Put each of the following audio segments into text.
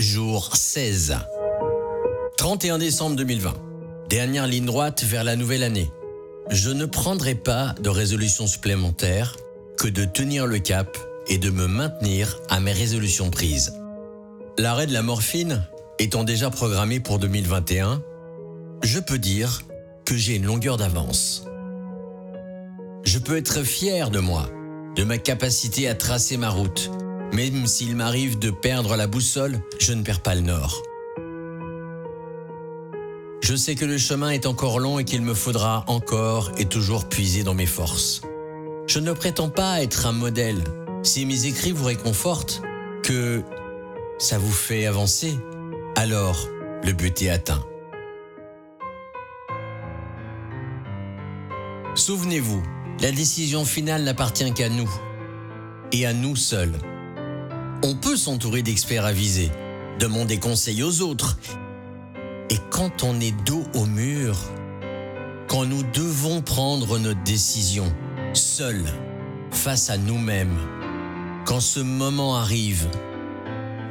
jour 16. 31 décembre 2020. Dernière ligne droite vers la nouvelle année. Je ne prendrai pas de résolution supplémentaire que de tenir le cap et de me maintenir à mes résolutions prises. L'arrêt de la morphine étant déjà programmé pour 2021, je peux dire que j'ai une longueur d'avance. Je peux être fier de moi, de ma capacité à tracer ma route. Même s'il m'arrive de perdre la boussole, je ne perds pas le nord. Je sais que le chemin est encore long et qu'il me faudra encore et toujours puiser dans mes forces. Je ne prétends pas être un modèle. Si mes écrits vous réconfortent, que ça vous fait avancer, alors le but est atteint. Souvenez-vous, la décision finale n'appartient qu'à nous et à nous seuls. On peut s'entourer d'experts avisés, demander conseil aux autres. Et quand on est dos au mur, quand nous devons prendre notre décision, seuls, face à nous-mêmes, quand ce moment arrive,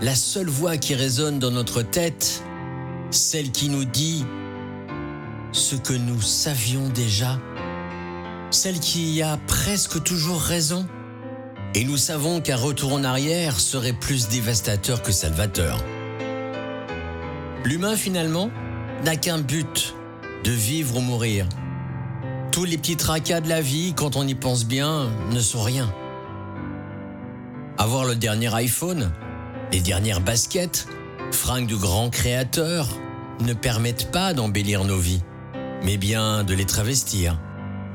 la seule voix qui résonne dans notre tête, celle qui nous dit ce que nous savions déjà, celle qui a presque toujours raison. Et nous savons qu'un retour en arrière serait plus dévastateur que salvateur. L'humain finalement n'a qu'un but, de vivre ou mourir. Tous les petits tracas de la vie, quand on y pense bien, ne sont rien. Avoir le dernier iPhone, les dernières baskets, fringues de grands créateurs, ne permettent pas d'embellir nos vies, mais bien de les travestir.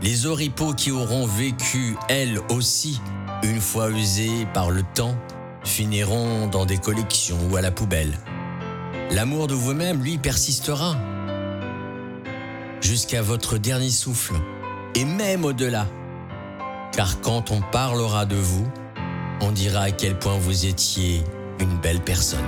Les oripeaux qui auront vécu, elles aussi, une fois usées par le temps, finiront dans des collections ou à la poubelle. L'amour de vous-même, lui, persistera jusqu'à votre dernier souffle, et même au-delà. Car quand on parlera de vous, on dira à quel point vous étiez une belle personne.